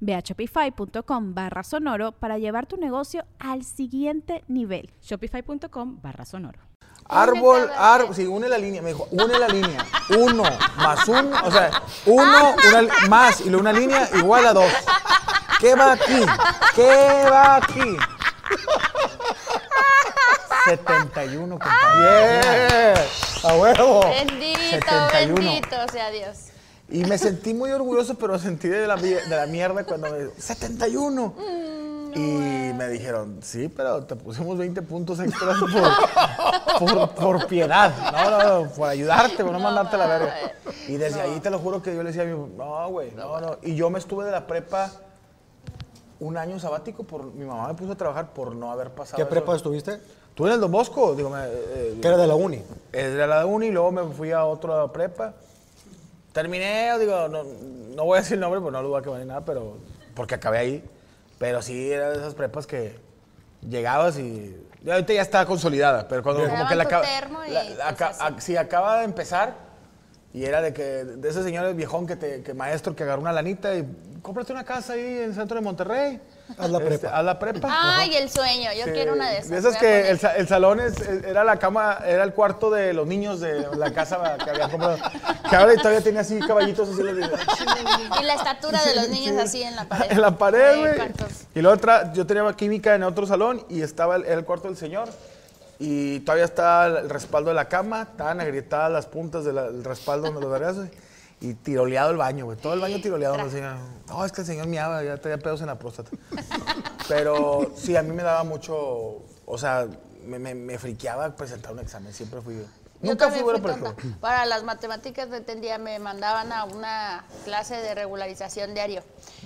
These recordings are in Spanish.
Ve a shopify.com barra sonoro para llevar tu negocio al siguiente nivel. Shopify.com barra sonoro. Árbol, árbol, sí, une la línea, me dijo, une la línea. Uno más uno, o sea, uno una, más y una línea igual a dos. ¿Qué va aquí? ¿Qué va aquí? 71, compadre. ¡Bien! ¡A huevo! Bendito, 71. bendito sea Dios. Y me sentí muy orgulloso, pero sentí de la, de la mierda cuando me 71. y me dijeron, sí, pero te pusimos 20 puntos extras por, por, por piedad. No, no, no, por ayudarte, por no mandarte a la verga. Y desde ahí te lo juro que yo le decía a mi no, güey, no, no. Y yo me estuve de la prepa un año sabático por mi mamá me puso a trabajar por no haber pasado. ¿Qué eso. prepa estuviste? Tú en el Don Bosco, digo, me, eh, Que era de la uni. es de la uni, luego me fui a otra prepa. Terminé, digo, no, no voy a decir el nombre, pues no lo voy a quemar ni nada, pero porque acabé ahí. Pero sí, era de esas prepas que llegabas y. ya ahorita ya está consolidada, pero cuando Te como que la tu acaba. termo y la- aca- así. a- sí, acaba de empezar y era de que. De ese señor viejón que, te, que maestro que agarró una lanita y cómprate una casa ahí en el centro de Monterrey. Haz la Este, prepa. haz la prepa. Ay, el sueño. Yo Sí, quiero una de esas. De esas a que el, el salón es- era la cama, era el cuarto de los niños de la casa que habían comprado. Que ahora todavía tenía así caballitos así. Y la estatura de los niños Sí. así en la pared. En la pared, güey. Y luego otra, yo tenía química en otro salón y estaba el, era el cuarto del señor. Y todavía está el respaldo de la cama, estaban agrietadas las puntas del respaldo donde los vergas, Y tiroleado el baño, güey. Todo el baño tiroleado. señor, no, es que el señor miaba, ya tenía pedos en la próstata. Pero sí, a mí me daba mucho, o sea, me, me, me friqueaba presentar un examen. Siempre fui. Yo Nunca fui tonta. ejemplo. Para las matemáticas no entendía, me mandaban a una clase de regularización diario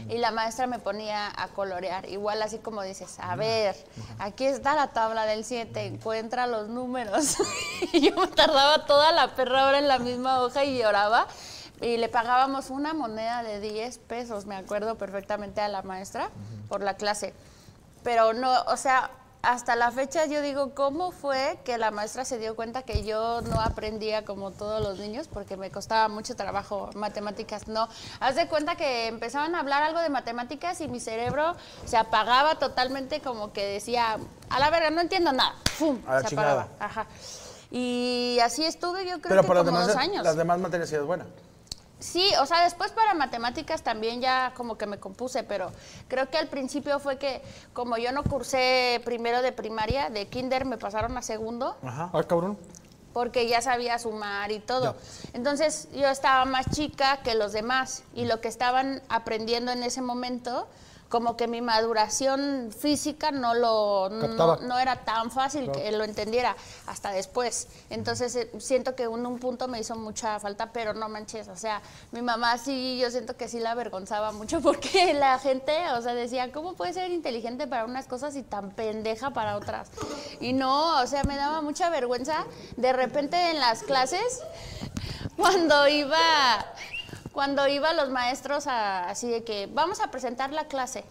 y la maestra me ponía a colorear, igual así como dices, a ver, aquí está la tabla del 7, encuentra los números. y yo me tardaba toda la perra hora en la misma hoja y lloraba. Y le pagábamos una moneda de 10 pesos, me acuerdo perfectamente a la maestra, por la clase. Pero no, o sea, hasta la fecha yo digo, ¿cómo fue que la maestra se dio cuenta que yo no aprendía como todos los niños? Porque me costaba mucho trabajo matemáticas, no. Haz de cuenta que empezaban a hablar algo de matemáticas y mi cerebro se apagaba totalmente como que decía, a la verga, no entiendo nada. La se chingada. apagaba. Ajá. Y así estuve yo creo Pero que las como demás, dos años. las demás materias sí es buena. Sí, o sea, después para matemáticas también ya como que me compuse, pero creo que al principio fue que como yo no cursé primero de primaria, de kinder me pasaron a segundo, Ajá. Ah, cabrón. porque ya sabía sumar y todo. Entonces yo estaba más chica que los demás y lo que estaban aprendiendo en ese momento, como que mi maduración física no lo no, era tan fácil que lo entendiera hasta después. Entonces eh, siento que en un punto me hizo mucha falta, pero no manches, o sea, mi mamá sí, yo siento que sí la avergonzaba mucho porque la gente, o sea, decía, ¿cómo puede ser inteligente para unas cosas y tan pendeja para otras? Y no, o sea, me daba mucha vergüenza de repente en las clases cuando iba cuando iba los maestros a- así de que vamos a presentar la clase.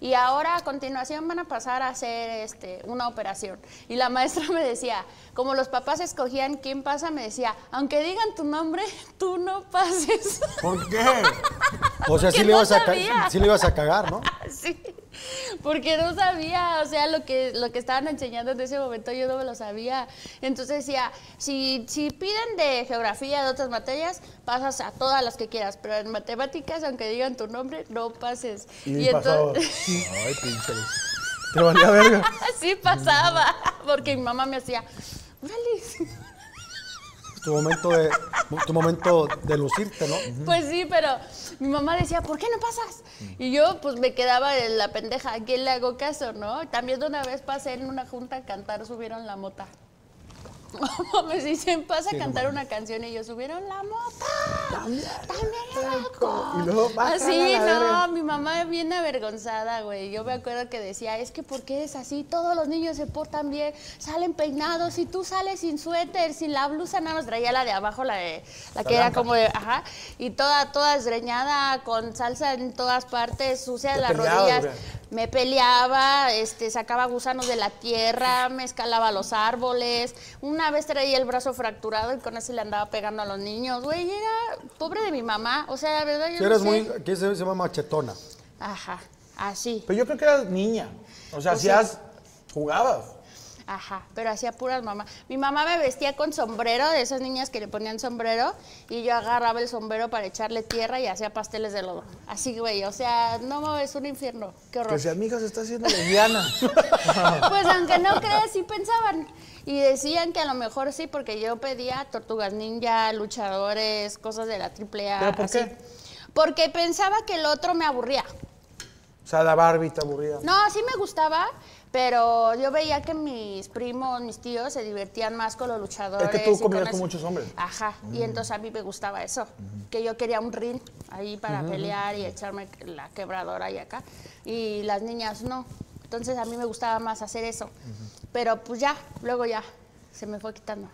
Y ahora a continuación van a pasar a hacer este, una operación. Y la maestra me decía, como los papás escogían quién pasa, me decía, aunque digan tu nombre, tú no pases. ¿Por qué? O sea, sí le, ibas a sí le ibas a cagar, ¿no? sí, porque no sabía, o sea, lo que, lo que estaban enseñando en ese momento yo no me lo sabía. Entonces decía, si, si piden de geografía, de otras materias, pasas a todas las que quieras, pero en matemáticas, aunque digan tu nombre, no pases. Y, pasaba. Ay, pinche. Te valía verga. Así pasaba, porque mi mamá me hacía, Órale. Tu momento de, tu momento de lucirte, ¿no? Pues sí, pero mi mamá decía, ¿por qué no pasas? Y yo pues me quedaba en la pendeja, ¿a quién le hago caso, no? También una vez pasé en una junta a cantar, subieron la mota. Me dicen, pasa a cantar una canción y yo subieron la mota. También, loco. Y luego, bájala Así, no, mi mamá bien avergonzada, güey. Yo me acuerdo que decía, es que ¿por qué es así? Todos los niños se portan bien, salen peinados y tú sales sin suéter, sin la blusa, nada más traía la de abajo, la de la que era como de, ajá, y toda toda desgreñada con salsa en todas partes, sucia de las rodillas. güey. Me peleaba, este, sacaba gusanos de la tierra, me escalaba los árboles. Una vez traía el brazo fracturado y con eso le andaba pegando a los niños. Güey, era pobre de mi mamá. O sea, la verdad, yo Si no eres sé. muy, aquí se, llama machetona. Ajá, así. Pero yo creo que eras niña. O sea, Pues hacías, jugabas. Ajá, pero hacía puras mamá. Mi mamá me vestía con sombrero, de esas niñas que le ponían sombrero, y yo agarraba el sombrero para echarle tierra y hacía pasteles de lodo. Así, güey, o sea, no es un infierno. Qué horror. si mi hija se está haciendo lesbiana. Pues aunque no creas, sí pensaban. Y decían que a lo mejor sí, porque yo pedía tortugas ninja, luchadores, cosas de la triple A. ¿Pero por así. qué? Porque pensaba que el otro me aburría. O sea, la Barbie te aburría. No, sí me gustaba, pero yo veía que mis primos, mis tíos se divertían más con los luchadores. Es que tú convivías eso. con muchos hombres. Ajá, y entonces a mí me gustaba eso, que yo quería un ring ahí para pelear y echarme la quebradora y acá, y las niñas no. Entonces a mí me gustaba más hacer eso. Pero pues ya, luego ya, se me fue quitando.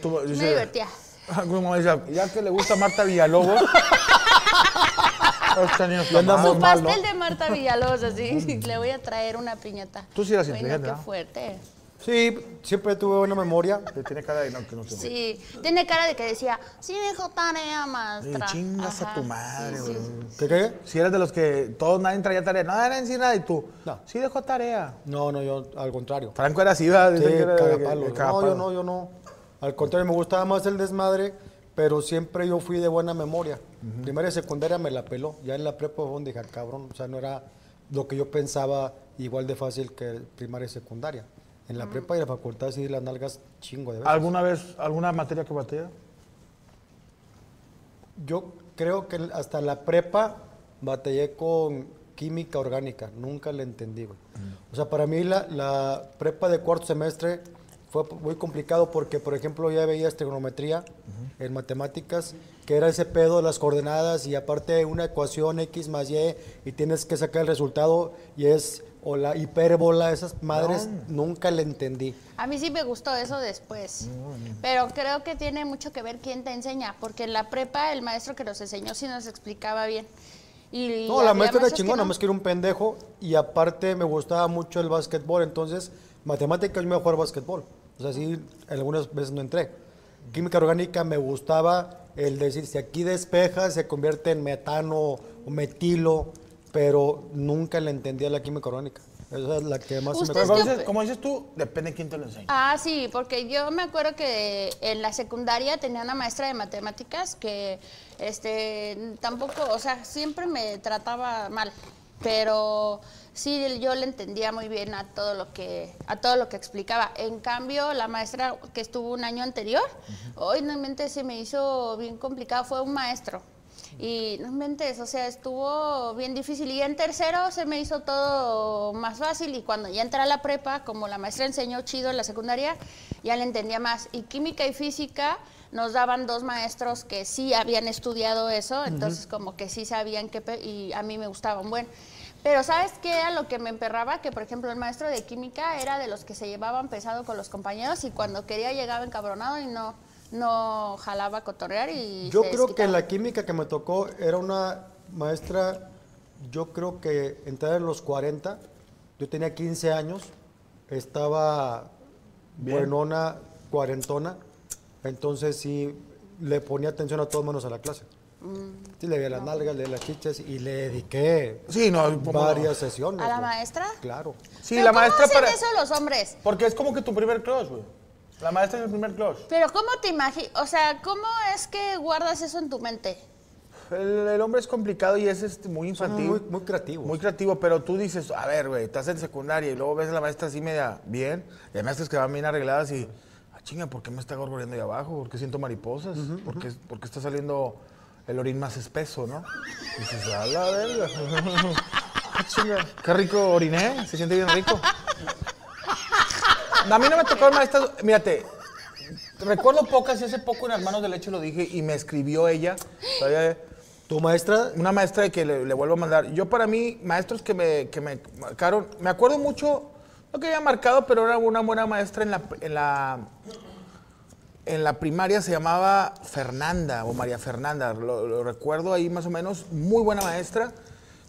Tú- dice- Me divertía. Mamá decía, ya que le gusta Marta Villalobos. Esta niña está Y andamos mal. Su mal, ¿no? pastel de Marta Villalobos, así, le voy a traer una piñata. Tú sí eras Ay, no, inteligente, qué ¿no? fuerte. Sí, siempre tuve buena memoria. Tiene cara de no, que no te Sí, tiene cara de que decía, sí dejó tarea, Sí, maestra. chingas a tu madre, sí, sí. güey. ¿Qué qué? Si eres de los que todos nadie traía tarea, no era decir nada y tú. No. Sí dejó tarea. No, no, yo al contrario. Franco era así, ¿verdad? Sí, era de- de- cagapalos. de No, yo no, yo no. Al contrario, me gustaba más el desmadre, pero siempre yo fui de buena memoria. Primaria y secundaria me la peló. Ya en la prepa fue donde dije, "Ah, cabrón, o sea, no era lo que yo pensaba igual de fácil que primaria y secundaria. En la prepa y la facultad sí las nalgas chingo de veces. ¿Alguna vez, alguna materia que batalla? Yo creo que hasta la prepa batallé con química orgánica, nunca la entendí, güey. O sea, para mí la, la prepa de cuarto semestre fue muy complicado porque, por ejemplo, ya veías trigonometría en matemáticas, que era ese pedo de las coordenadas y aparte una ecuación X más Y y tienes que sacar el resultado y es o la hipérbola, esas madres, nunca la entendí. A mí sí me gustó eso después. Pero creo que tiene mucho que ver quién te enseña, porque en la prepa el maestro que nos enseñó sí nos explicaba bien. Y No, la maestra era chingona, no. más que era un pendejo y aparte me gustaba mucho el básquetbol, entonces matemáticas yo me iba a jugar básquetbol. O sea, sí, algunas veces no entré. Química orgánica me gustaba el decir, si aquí despeja se convierte en metano o metilo, pero nunca le entendía la química orgánica. Esa es la que más se me ¿Ustedes Pero qué como op- dices, como dices tú, depende de quién te lo enseña. Ah, sí, porque yo me acuerdo que en la secundaria tenía una maestra de matemáticas que este tampoco, o sea, siempre me trataba mal, pero sí yo le entendía muy bien a todo lo que a todo lo que explicaba. En cambio, la maestra que estuvo un año anterior, hoy no inventes, se me hizo bien complicado, fue un maestro. Y no inventes, o sea, estuvo bien difícil. Y en tercero se me hizo todo más fácil. Y cuando ya entré a la prepa, como la maestra enseñó chido en la secundaria, ya le entendía más. Y química y física nos daban dos maestros que sí habían estudiado eso, entonces como que sí sabían que, y a mí me gustaban buen. Pero ¿sabes qué era lo que me emperraba? Que por ejemplo el maestro de química era de los que se llevaban pesado con los compañeros y cuando quería llegaba encabronado y no, no jalaba a cotorrear y Yo se creo que la química que me tocó era una maestra, yo creo que entraba en los 40, yo tenía 15 años, estaba buenona, cuarentona, entonces sí le ponía atención a todos menos a la clase. Sí, le veía las nalgas, le veía las chichas y le dediqué Sí, no, varias sesiones. ¿A la güey. maestra? Claro. Sí, Pero la ¿cómo maestra hacen para... eso los hombres? Porque es como que tu primer crush, güey. La maestra es el primer crush. Pero ¿cómo te imaginas? O sea, ¿cómo es que guardas eso en tu mente? El, el hombre es complicado y es este, muy infantil. muy, muy creativos. Muy creativo, pero tú dices, a ver, güey, estás en secundaria y luego ves a la maestra así media bien, y hay maestras que van bien arregladas y, ah, chinga, ¿por qué me está gorgoreando ahí abajo? ¿Por qué siento mariposas? ¿Por, qué, por qué está saliendo el orín más espeso, no? Y dices, a la verga. Ah, chinga, qué rico oriné, se siente bien rico. A mí no me tocó maestras, mírate, recuerdo pocas y hace poco en Hermanos de Leche lo dije y me escribió ella. todavía- ¿Tu maestra? una maestra que le, le vuelvo a mandar. Yo para mí, maestros que me, que me marcaron, me acuerdo mucho, no que haya marcado, pero era una buena maestra en la, en la, en la primaria, se llamaba Fernanda o María Fernanda, lo, lo recuerdo ahí más o menos, muy buena maestra,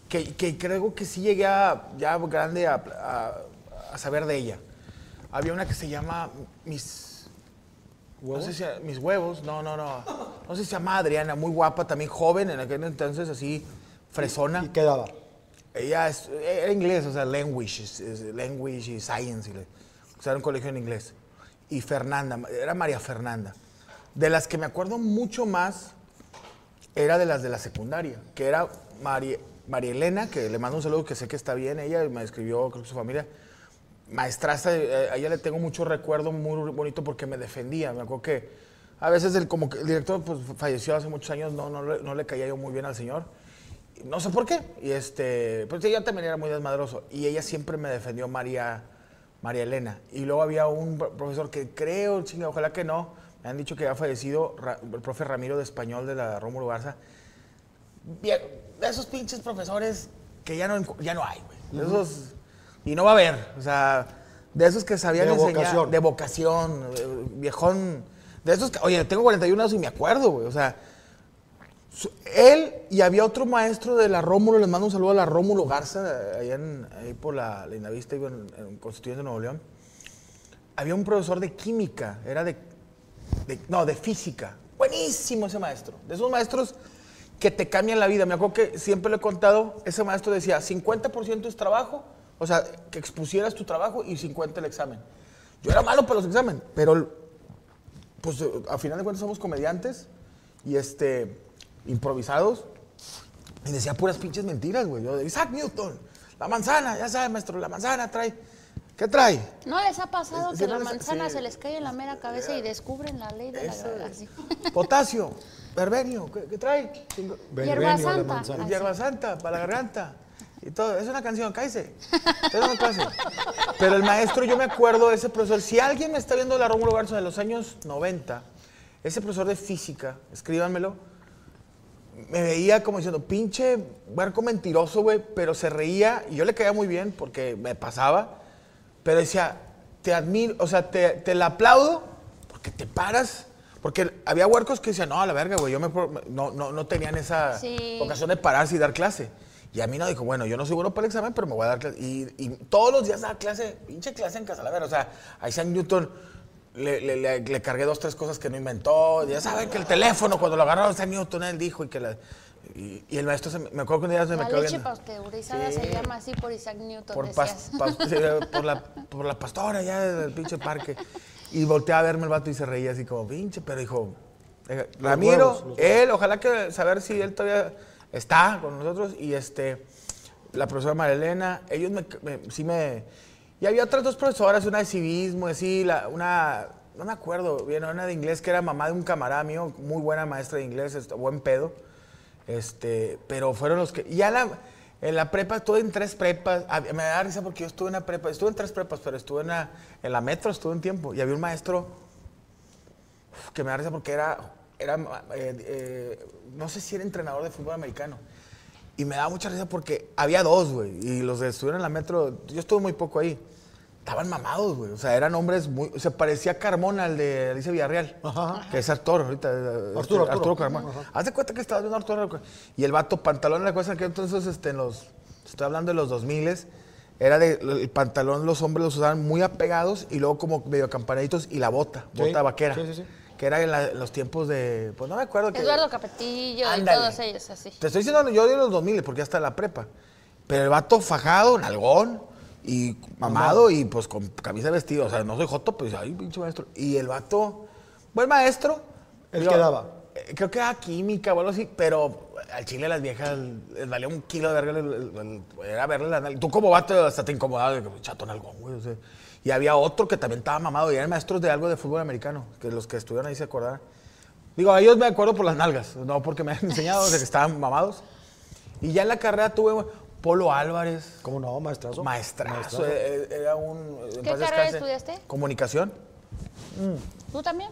que, que creo que sí llegué a, ya grande a, a- a saber de ella. Había una que se llama Mis... No sé si mis huevos, no, no, no. No sé si se llama Adriana, muy guapa, también joven en aquel entonces, así, fresona. ¿Y qué daba? Ella es- era inglés, o sea, language, es- es language y science. y o sea, era un colegio en inglés. Y Fernanda, era María Fernanda. De las que me acuerdo mucho más, era de las de la secundaria, que era María, María Elena, que le mando un saludo, que sé que está bien, ella me escribió, creo que su familia. Maestraza, eh, a ella le tengo mucho recuerdo muy bonito porque me defendía. Me acuerdo que a veces el, como que el director pues, falleció hace muchos años, no, no, no le caía yo muy bien al señor. No sé por qué. Y este, pues ella también era muy desmadroso. Y ella siempre me defendió María, María Elena. Y luego había un pro- profesor que creo, chinga, ojalá que no, me han dicho que había fallecido, el profe Ramiro de Español de la Rómulo Garza. Bien, de esos pinches profesores que ya no, ya no hay, güey. De esos, y no va a haber. O sea, de esos que sabían De enseñar. vocación. De vocación. eh, Viejón. De esos que, oye, tengo 41 años y me acuerdo, güey. O sea, él y había otro maestro de la Rómulo, les mando un saludo a la Rómulo Garza, allá en, ahí por la Lindavista, en, en Constituyente de Nuevo León. Había un profesor de química, era de, no, de física. Buenísimo ese maestro. De esos maestros que te cambian la vida. Me acuerdo que siempre lo he contado, ese maestro decía, 50% es trabajo, o sea, que expusieras tu trabajo y 50% el examen. Yo era malo para los exámenes, pero pues a final de cuentas somos comediantes y este improvisados y decía puras pinches mentiras, güey. Yo de Isaac Newton, la manzana, ya sabes, maestro, la manzana trae. ¿Qué trae? ¿No les ha pasado que no la les- manzana sí. se les cae en la mera cabeza y descubren la ley de la Esa- gravedad? Potasio, verbenio, ¿qué, qué trae? Hierba la santa. Hierba santa para la garganta. Y todo. Es una canción, cállese. Es una clase. Pero el maestro, yo me acuerdo de ese profesor. Si alguien me está viendo la Rómulo Garza de los años 90, ese profesor de física, escríbanmelo, me veía como diciendo, pinche barco mentiroso, güey, pero se reía y yo le caía muy bien porque me pasaba, pero decía, te admiro, o sea, te, te la aplaudo porque te paras, porque había huercos que decían, no, a la verga, güey, yo me, no, no, no tenían esa Sí. ocasión de pararse y dar clase. Y a mí no dijo, bueno, yo no soy bueno para el examen, pero me voy a dar clase. Y, y todos los días daba clase, pinche clase en casa, la verga. O sea, a Isaac Newton le, le- le- le cargué dos, tres cosas que no inventó. Ya saben que el teléfono, cuando lo agarró Isaac Newton, él dijo y que la... Y, y el maestro, se me, me acuerdo que un día se me La quedó leche viendo. pasteurizada Sí. se llama así por Isaac Newton, Por, pas- decías. pas- sí, por, la, por la pastora ya del pinche parque. Y volteé a verme el vato y se reía así como, pinche, pero dijo, eh, Ramiro, huevos, los él, ojalá que saber si él todavía está con nosotros. Y este, la profesora María Elena, ellos me, me- sí me... Y había otras dos profesoras, una de civismo, así, una, no me acuerdo bien, una de inglés que era mamá de un camarada mío, muy buena maestra de inglés, este, buen pedo. Este, pero fueron los que. Ya en la prepa estuve en tres prepas. Me da risa porque yo estuve en una prepa. Estuve en tres prepas, pero estuve en, la- en la metro, estuve un tiempo. Y había un maestro que me da risa porque era. era eh, eh, no sé si era entrenador de fútbol americano. Y me daba mucha risa porque había dos, güey. Y los que estuvieron en la metro, yo estuve muy poco ahí. Estaban mamados, güey. O sea, eran hombres muy. Se parecía a Carmona, el de Alicia Villarreal. Ajá. Que es actor ahorita. eh, Arturo, este, Arturo. Carmona. Haz de cuenta que estabas viendo a Arturo. Y el vato, pantalón, la cosa que entonces, este, en los. Estoy hablando de los 2000 era de. El pantalón, los hombres los usaban muy apegados y luego como medio acampanaditos y la bota, Sí. bota vaquera. Sí, sí, sí. Que era en, la- en los tiempos de. Pues no me acuerdo que. Eduardo Capetillo Ándale. y todos ellos así. Te estoy diciendo yo de los 2000 porque ya está la prepa. Pero el vato fajado, nalgón y mamado y pues con camisa de vestido. O sea, no soy joto, pues ay, pinche maestro. Y el vato, buen maestro. ¿El qué daba? eh, Creo que era química o algo así, pero al chile las viejas les valía un kilo de verga. el- el- el- Era verle la nalga. Tú como vato hasta te incomodabas, de que, chato nalgón, güey. o sea. Y había otro que también estaba mamado y eran maestros de algo de fútbol americano, que los que estuvieron ahí se acordaban. Digo, a ellos me acuerdo por las nalgas, no porque me han enseñado de que estaban mamados. Y ya en la carrera tuve Polo Álvarez, ¿Cómo no, maestrazo? maestrazo, Maestrazo. eh, eh, era un... ¿Qué carrera descanse, estudiaste? Comunicación. ¿Tú también?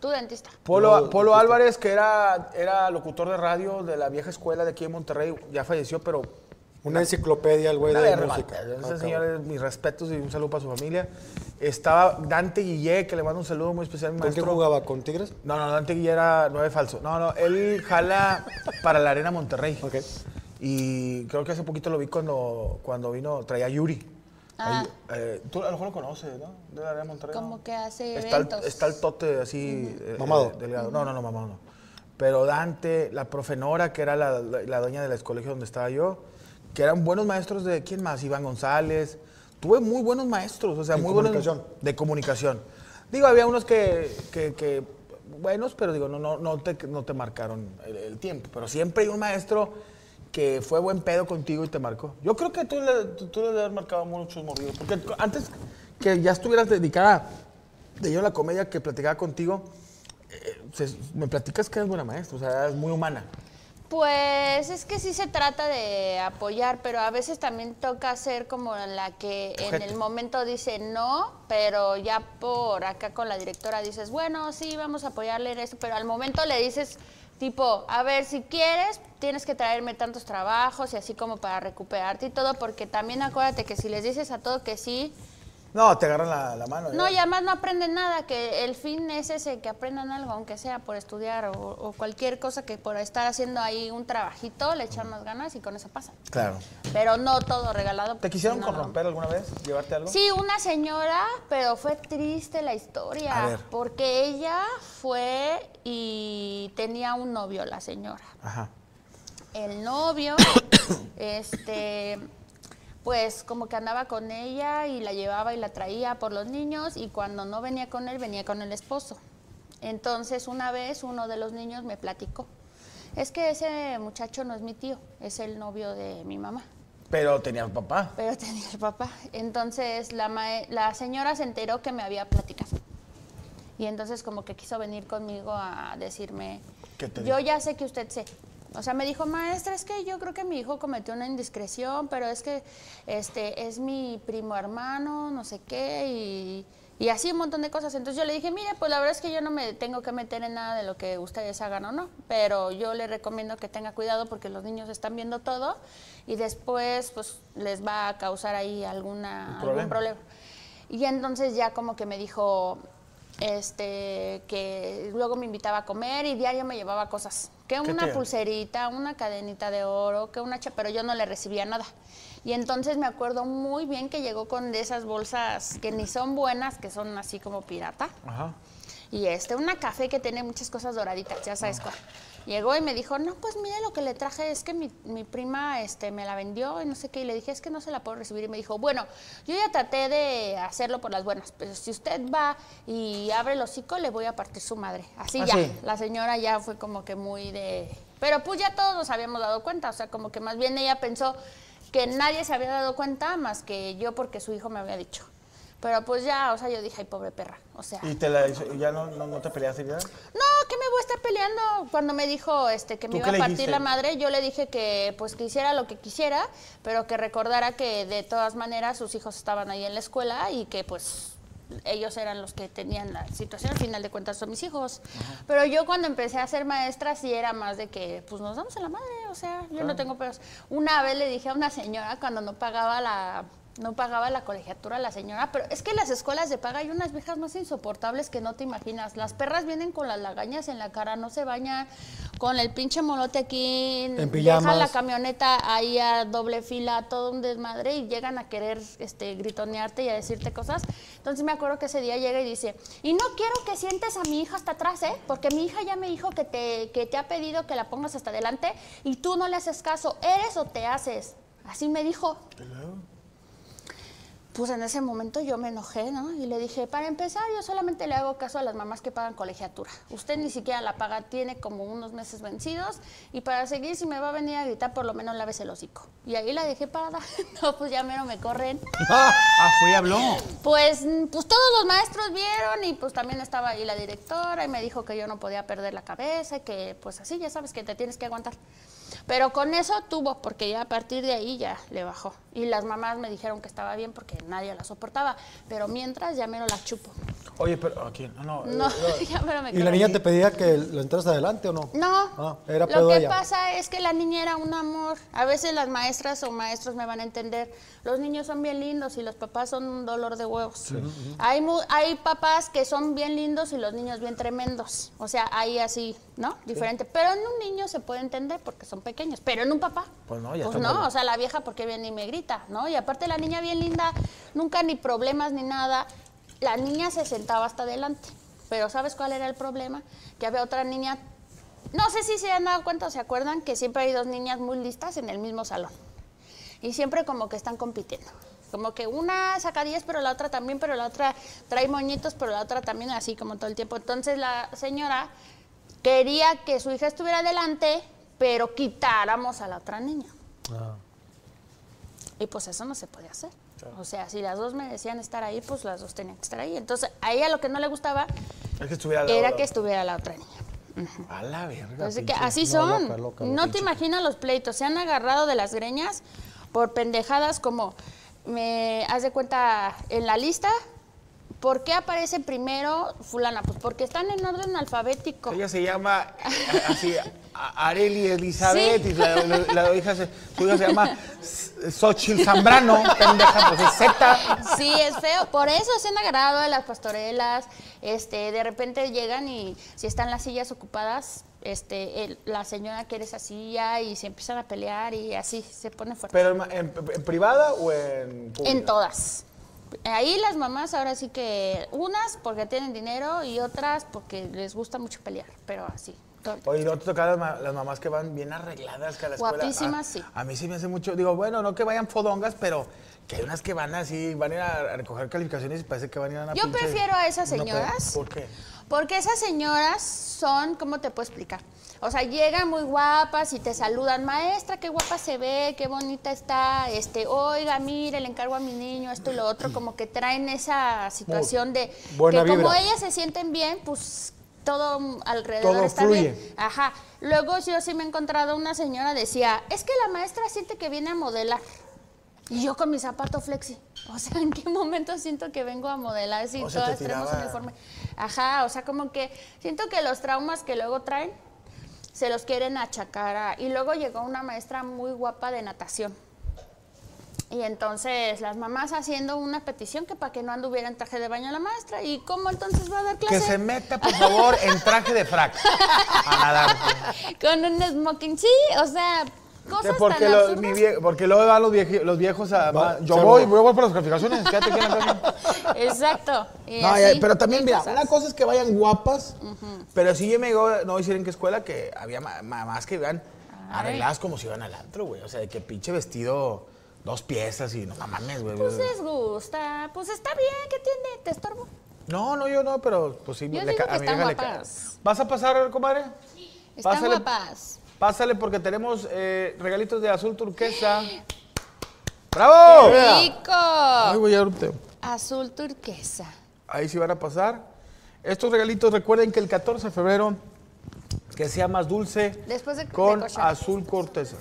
Tú dentista. Polo, Yo, Polo dentista. Álvarez, que era, era locutor de radio de la vieja escuela de aquí en Monterrey, ya falleció, pero Una enciclopedia, el güey de verga, música. Ese Ah, señor, es mis respetos y un saludo para su familia. Estaba Dante Guillé, que le mando un saludo muy especial ¿Con quién maestro. jugaba? ¿Con Tigres? No, no, Dante Guillé era nueve falso. No, no, él jala para la Arena Monterrey. Ok. Y creo que hace poquito lo vi cuando, cuando vino, traía a Yuri. Ah. Ahí, eh, tú a lo mejor lo conoces, ¿no? De la Arena Monterrey. Como ¿no? que hace está el, eventos. está el tote así. eh, Mamado. eh, delgado. No, no, no, mamado no. Pero Dante, la profe Nora, que era la, la, la dueña del colegio donde estaba yo, que eran buenos maestros de, ¿quién más? Iván González. Tuve muy buenos maestros, o sea, ¿En muy comunicación? buenos. De comunicación. Digo, había unos que, que, que buenos, pero digo, no, no, no, te, no te marcaron el, el tiempo. Pero siempre hay un maestro que fue buen pedo contigo y te marcó. Yo creo que tú le, tú, le haber marcado muchos morridos. Porque antes que ya estuvieras dedicada de yo la comedia que platicaba contigo, eh, me platicas que eres buena maestra, o sea, eres muy humana. Pues es que sí se trata de apoyar, pero a veces también toca ser como la que en el momento dice no, pero ya por acá con la directora dices, bueno, sí, vamos a apoyarle en esto, pero al momento le dices, tipo, a ver, si quieres, tienes que traerme tantos trabajos y así como para recuperarte y todo, porque también acuérdate que si les dices a todo que sí, No, te agarran la, la mano. no, ya. y además no aprenden nada, que el fin es ese, que aprendan algo, aunque sea por estudiar o, o cualquier cosa que por estar haciendo ahí un trabajito, le echan más ganas y con eso pasa. Claro. Pero no todo regalado. ¿Te quisieron no, corromper alguna vez? ¿Llevarte algo? Sí, una señora, pero fue triste la historia, A ver. porque ella fue y tenía un novio, la señora. Ajá. El novio, este, pues como que andaba con ella y la llevaba y la traía por los niños y cuando no venía con él, venía con el esposo. Entonces una vez uno de los niños me platicó, es que ese muchacho no es mi tío, es el novio de mi mamá. Pero tenías papá. Pero tenía el papá. Entonces la, mae- la señora se enteró que me había platicado. Y entonces como que quiso venir conmigo a decirme, ¿Qué te yo ya sé que usted sé. O sea, me dijo, maestra, es que yo creo que mi hijo cometió una indiscreción, pero es que este es mi primo hermano, no sé qué, y, y así un montón de cosas. Entonces yo le dije, mire, pues la verdad es que yo no me tengo que meter en nada de lo que ustedes hagan o no, pero yo le recomiendo que tenga cuidado porque los niños están viendo todo y después pues les va a causar ahí alguna, Un algún problema. Y entonces ya como que me dijo este que luego me invitaba a comer y diario me llevaba cosas. Que ¿Qué una pulserita, una cadenita de oro, que una pero yo no le recibía nada. Y entonces me acuerdo muy bien que llegó con de esas bolsas que ni son buenas, que son así como pirata. Ajá. Y este, una café que tiene muchas cosas doraditas, ya sabes cuál. Llegó y me dijo, no, pues mire lo que le traje, es que mi, mi prima este, me la vendió y no sé qué. Y le dije, es que no se la puedo recibir. Y me dijo, bueno, yo ya traté de hacerlo por las buenas, pero si usted va y abre el hocico, le voy a partir su madre. Así ¿Ah, ya, sí? la señora ya fue como que muy de... Pero pues ya todos nos habíamos dado cuenta, o sea, como que más bien ella pensó que nadie se había dado cuenta más que yo porque su hijo me había dicho. Pero pues ya, o sea, yo dije, ay, pobre perra, o sea... ¿Y te la ya no, no, no te peleaste ya? No, que me voy a estar peleando. Cuando me dijo este que me ¿Tú iba a partir dijiste? la madre, yo le dije que pues que hiciera lo que quisiera, pero que recordara que de todas maneras sus hijos estaban ahí en la escuela y que pues ellos eran los que tenían la situación, al final de cuentas son mis hijos. Pero yo cuando empecé a ser maestra sí era más de que pues nos damos a la madre, o sea, yo no tengo pedos. Una vez le dije a una señora cuando no pagaba la no pagaba la colegiatura a la señora, pero es que en las escuelas de paga hay unas viejas más insoportables que no te imaginas. Las perras vienen con las lagañas en la cara, no se bañan, con el pinche molote aquí, En dejan la camioneta ahí a doble fila, todo un desmadre y llegan a querer este, gritonearte y a decirte cosas. Entonces me acuerdo que ese día llega y dice, y no quiero que sientes a mi hija hasta atrás, ¿eh? Porque mi hija ya me dijo que te, que te ha pedido que la pongas hasta adelante y tú no le haces caso, ¿eres o te haces? Así me dijo. Pues en ese momento yo me enojé, ¿no? Y le dije, para empezar, yo solamente le hago caso a las mamás que pagan colegiatura. Usted ni siquiera la paga, tiene como unos meses vencidos. Y para seguir, si me va a venir a gritar, por lo menos lávese el hocico. Y ahí la dejé parada. no, pues ya menos me corren. Ah, fue y habló. Pues, pues todos los maestros vieron y pues también estaba ahí la directora y me dijo que yo no podía perder la cabeza y que pues así ya sabes que te tienes que aguantar. Pero con eso tuvo, porque ya a partir de ahí ya le bajó. Y las mamás me dijeron que estaba bien porque nadie la soportaba. Pero mientras ya me lo la chupo. Oye, pero aquí, no, no. No, eh, ya me me ¿Y la niña te pedía que lo entraras adelante o no? No, Ah, era lo que ella. pasa es que la niña era un amor. A veces las maestras o maestros me van a entender. Los niños son bien lindos y los papás son un dolor de huevos. hay, mu- hay papás que son bien lindos y los niños bien tremendos. O sea, hay así, ¿no? Diferente. Pero en un niño se puede entender porque son pequeños. Pero en un papá. Pues no, ya Pues no, mal. o sea, la vieja porque viene y me grita, ¿no? Y aparte la niña bien linda, nunca ni problemas ni nada. La niña se sentaba hasta adelante. Pero ¿sabes cuál era el problema? Que había otra niña, no sé si se han dado cuenta o se acuerdan que siempre hay dos niñas muy listas en el mismo salón. Y siempre como que están compitiendo. Como que una saca 10, pero la otra también, pero la otra trae moñitos, pero la otra también, así como todo el tiempo. Entonces la señora quería que su hija estuviera adelante, pero quitáramos a la otra niña. Ah. Y pues eso no se puede hacer. O sea, si las dos merecían estar ahí, pues las dos tenían que estar ahí. Entonces, a ella lo que no le gustaba Es que estuviera al lado era que estuviera la otra niña. A la verga. Entonces, que pinche. así no, son. loca, loca, no te imaginas los pleitos. Se han agarrado de las greñas por pendejadas como, me haz de cuenta, en la lista, ¿por qué aparece primero fulana? Pues porque están en orden alfabético. Ella se llama así, Areli Elizabeth, Sí. y la, la- la hija se, su hija se llama Xochitl Zambrano, pendeja, pues es Z. Sí, es feo. Por eso se han agarrado de las pastorelas. Este, de repente llegan y si están las sillas ocupadas, este, el- la señora quiere esa silla y se empiezan a pelear y así se pone fuerte. ¿Pero en, en- en privada o en pública? En todas. Ahí las mamás ahora sí que unas porque tienen dinero y otras porque les gusta mucho pelear, pero así. todo. Oye, ¿no te tocan las, ma- las mamás que van bien arregladas que a la escuela? Guapísimas, Ah, sí. A mí sí me hace mucho, digo, bueno, no que vayan fodongas, pero que hay unas que van así, van a ir a, recoger calificaciones y parece que van a ir a una Yo prefiero a esas señoras. ¿Por qué? Porque esas señoras son, ¿cómo te puedo explicar? O sea, llegan muy guapas y te saludan, maestra, qué guapa se ve, qué bonita está, este, oiga, mire, le encargo a mi niño esto y lo otro, como que traen esa situación de buena que como ellas se sienten bien, pues todo alrededor Todo está fluye. bien. Ajá. Luego yo sí me he encontrado una señora decía, es que la maestra siente que viene a modelar. Y yo con mi zapato flexi. O sea, ¿en qué momento siento que vengo a modelar si O sea, todas te tenemos uniforme? Ajá, o sea, como que siento que los traumas que luego traen se los quieren achacar. a- Y luego llegó una maestra muy guapa de natación. Y entonces las mamás haciendo una petición que para que no anduviera en traje de baño la maestra. ¿Y cómo entonces va a dar clase? Que se meta, por favor, en traje de frac a nadar. Con un smoking. Sí, o sea, cosas porque, tan lo- absurdas. mi vie- porque luego van los, vieji- los viejos a... Va, yo voy, va. voy por las calificaciones, quédate aquí en la. Exacto. y No, ya, pero también, mira, cosas. una cosa es que vayan guapas, pero sí yo me llegó, no voy a decir en qué escuela, que había ma- mamás que iban arregladas como si iban al antro, güey. O sea, de que pinche vestido, dos piezas y no mames, güey. Pues les gusta, pues está bien, ¿qué tiene? ¿Te estorbo? No, no, yo no, pero pues sí. Yo le digo que a mi están le guapas. ¿Vas a pasar, comadre? Están Pásale. guapas. Pásale porque tenemos eh, regalitos de azul turquesa. ¡Bravo! Erupté. Azul turquesa. Ahí sí van a pasar. Estos regalitos, recuerden que el 14 de febrero, que sea más dulce, Después de- de con azul corteza.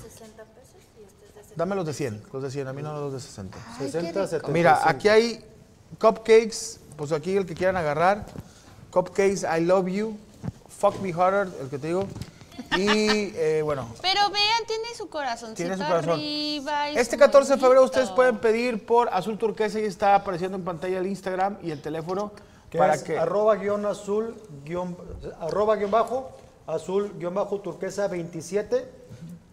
Dame los de 100, los de 100, a mí no los de 60. Ay, qué 60, rico. 70. Mira, aquí hay cupcakes, pues aquí el que quieran agarrar. Cupcakes, I love you. Fuck me harder, el que te digo. Y eh, bueno, Pero vean, tiene su corazoncito tiene su corazón. arriba. Este su 14 de febrero ustedes pueden pedir por azul turquesa y está apareciendo en pantalla el Instagram y el teléfono Que para es que arroba guion azul guion, arroba guion bajo azul guion bajo turquesa 27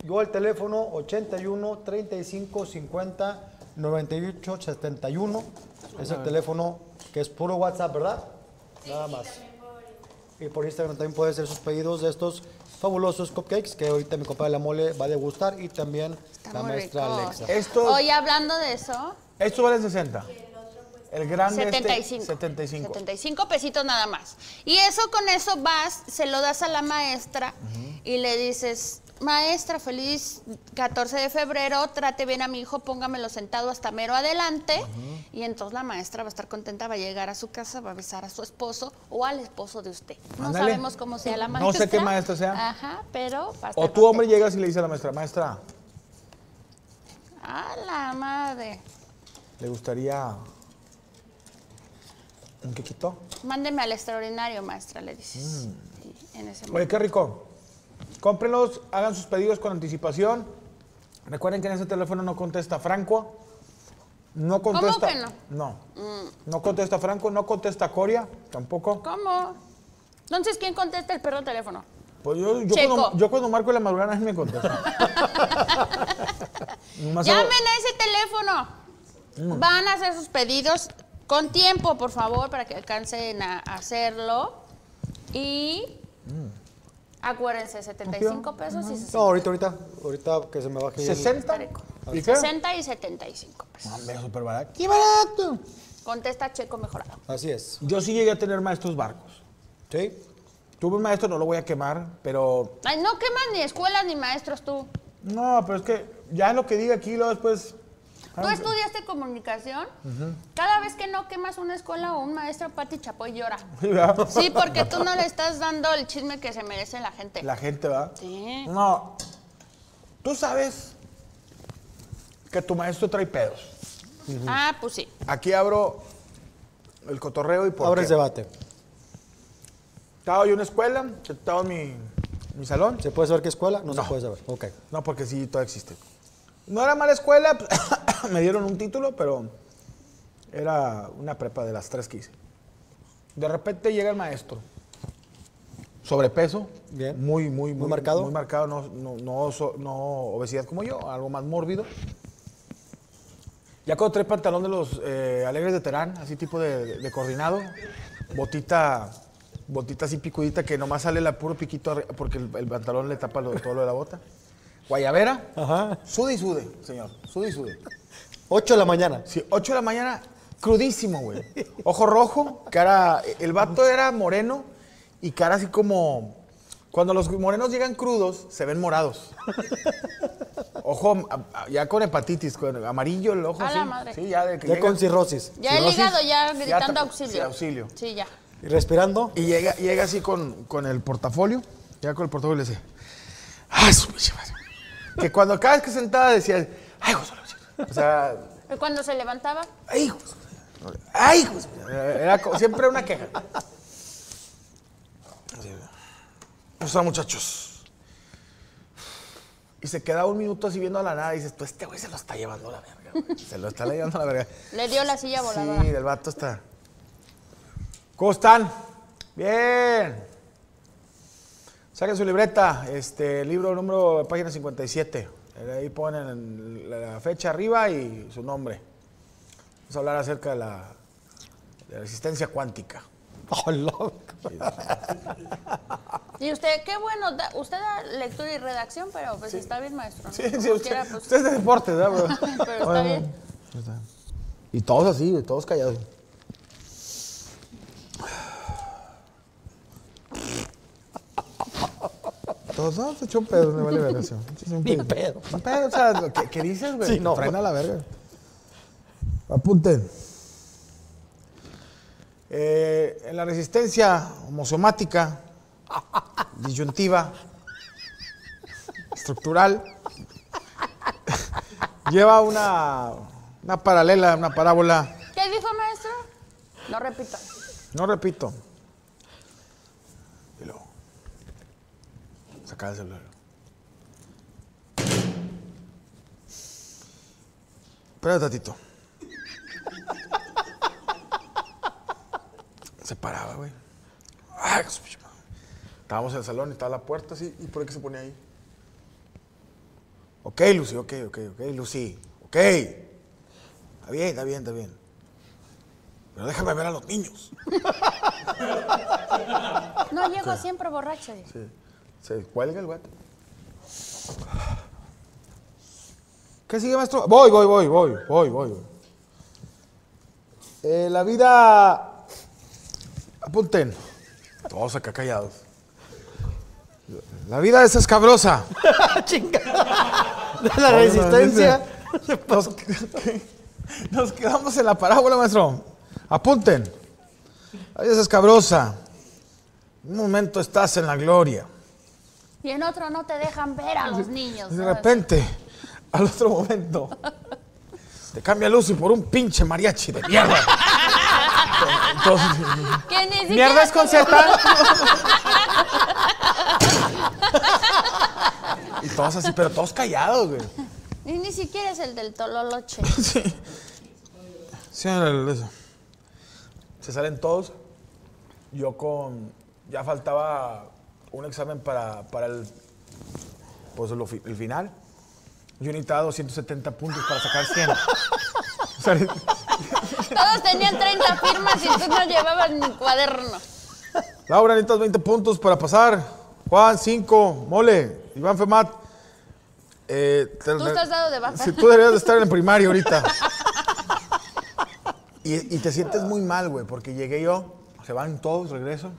yo el teléfono 81 35 50 98 71 es el teléfono que es puro WhatsApp verdad nada más. y por Instagram también puede hacer sus pedidos de estos fabulosos cupcakes que ahorita mi compadre la mole va a degustar y también Está la maestra rico. Alexa Estos, Oye, hablando de eso, estos valen 60. El grande este, 75. 75. 75 pesitos nada más. Y eso con eso vas, se lo das a la maestra y le dices, maestra, feliz 14 de febrero, trate bien a mi hijo, póngamelo sentado hasta mero adelante. Y entonces la maestra va a estar contenta, va a llegar a su casa, va a besar a su esposo o al esposo de usted. No sabemos cómo sea la No maestra. sé qué maestra sea. Ajá, pero va a estar O tu hombre llegas y le dices a la maestra, maestra, A la madre. ¿le gustaría un quequito? Mándeme al extraordinario, maestra, le dices. Mm. Sí, en ese Oye, qué rico. Cómprenlos, hagan sus pedidos con anticipación. Recuerden que en ese teléfono no contesta Franco. No contesta. que no? Mm. No. No contesta Franco, no contesta Coria, tampoco. ¿Cómo? Entonces, ¿quién contesta el perro teléfono? Pues yo, yo, cuando, yo cuando marco la madrugada nadie me contesta. Llamen a ese teléfono. Van a hacer sus pedidos con tiempo, por favor, para que alcancen a hacerlo. Y acuérdense, 75 pesos y 60. No, ahorita, ahorita, ahorita que se me baje. el- 60. ¿Y qué? 60 y 75 pesos. Hombre, súper barato. ¡Qué barato! Contesta Checo mejorado. Así es. Yo sí llegué a tener maestros barcos. ¿Sí? Tuve un maestro, no lo voy a quemar, pero Ay, no quemas ni escuelas ni maestros tú. No, pero es que ya lo que diga aquí, luego después. ¿Tú estudiaste comunicación? Cada vez que no quemas una escuela o un maestro, Pati Chapoy llora. Sí, porque tú no le estás dando el chisme que se merece la gente. La gente va. Sí. No. Tú sabes que tu maestro trae pedos. Ah, pues sí. Aquí abro el cotorreo y por Abre qué. el debate. Estaba yo en una escuela, estaba en mi, mi salón. ¿Se puede saber qué escuela? No, No. se puede saber. Ok. No, porque sí, todavía existe. No era mala escuela, me dieron un título, pero era una prepa de las tres que hice. De repente llega el maestro. Sobrepeso. Bien. Muy, muy, Muy marcado. Muy marcado, no, no, no, obesidad como yo, algo más mórbido. Ya cuando trae pantalón de los eh, alegres de Terán, así tipo de, de coordinado, botita, botita así picudita que nomás sale la puro piquito porque el, el pantalón le tapa lo- todo lo de la bota. Guayabera, Ajá. sude y sude, señor, sude y sude. 8 de la mañana. Sí, 8 de la mañana, crudísimo, güey. Ojo rojo, cara, el vato era moreno y cara así como, cuando los morenos llegan crudos, se ven morados. Ojo, ya con hepatitis, con amarillo el ojo A la así. madre. Sí, ya de que Ya llega- con cirrosis. Ya el Cirrosis, hígado ya gritando ta- auxilio. sí, auxilio. Sí, ya. Y respirando. Y llega, llega así con, con el portafolio, llega con el portafolio y le dice, ¡ay, su madre". Que cuando cada vez que sentaba decía, ¡ay, su pinche-". O sea, Y cuando se levantaba, ¡ay, madre". ¡ay, su madre". Era siempre una queja. O sea, muchachos. Y se queda un minuto así viendo a la nada y dices, pues este güey se lo está llevando a la verga, güey. Se lo está llevando a la verga. le dio la silla voladora. Sí, el vato está. ¿Cómo están? Bien. Saquen su libreta, este libro número, página 57. Ahí ponen la fecha arriba y su nombre. Vamos a hablar acerca de la, de la resistencia cuántica. Oh, loco. Y usted, qué bueno, da- usted da lectura y redacción, pero pues está bien, maestro. Sí, Como sí, usted, quiera, pues, usted es de deporte, ¿verdad? Pero está bien. Y todos así, todos callados. Todos, no, se echó un pedo, me vale verga. sí. Sí, un pedo. Un pedo, o sea, lo que- ¿qué dices, güey? Sí, no, Traen güey. a la verga. Apunten. Eh, en la resistencia homosomática, disyuntiva, estructural, lleva una, una paralela, una parábola. ¿Qué dijo, maestro? No repita. No repito. Y luego. Saca el celular. Espera tantito. Se paraba, güey. Ay. Estábamos en el salón y estaba la puerta así. ¿Y por qué se ponía ahí? Ok, Lucy, ok, ok, ok, Lucy. Ok. Está bien, está bien, está bien. Pero déjame ver a los niños. No llego siempre borracho. Sí. Se cuelga el guato. ¿Qué sigue, maestro? Voy, voy, voy, voy, voy, voy. Eh, la vida. Apunten. Todos acá callados. La vida es escabrosa. De la resistencia. Nos, nos quedamos en la parábola, maestro. Apunten. La vida es escabrosa. Un momento estás en la gloria. Y en otro no te dejan ver a los niños. De ¿sabes? repente, al otro momento, te cambia Lucy por un pinche mariachi de mierda. Entonces, ni Mierda es con Z. y todos así, pero todos callados, güey. Y ni siquiera es el del Tololoche. Sí. Sí, eso. Se salen todos. Yo con. Ya faltaba un examen para, para el. Pues lo fi- el final. Yo necesitaba 270 puntos para sacar 100. O sea, Todos tenían 30 firmas y tú no llevabas ni cuaderno. Laura, necesitas 20 puntos para pasar. Juan, 5. Mole, Iván Femat. Eh, te- Tú estás dado de baja. Si tú deberías de estar en el primario ahorita. Y, y te sientes muy mal, güey, porque llegué yo, se van todos, regreso.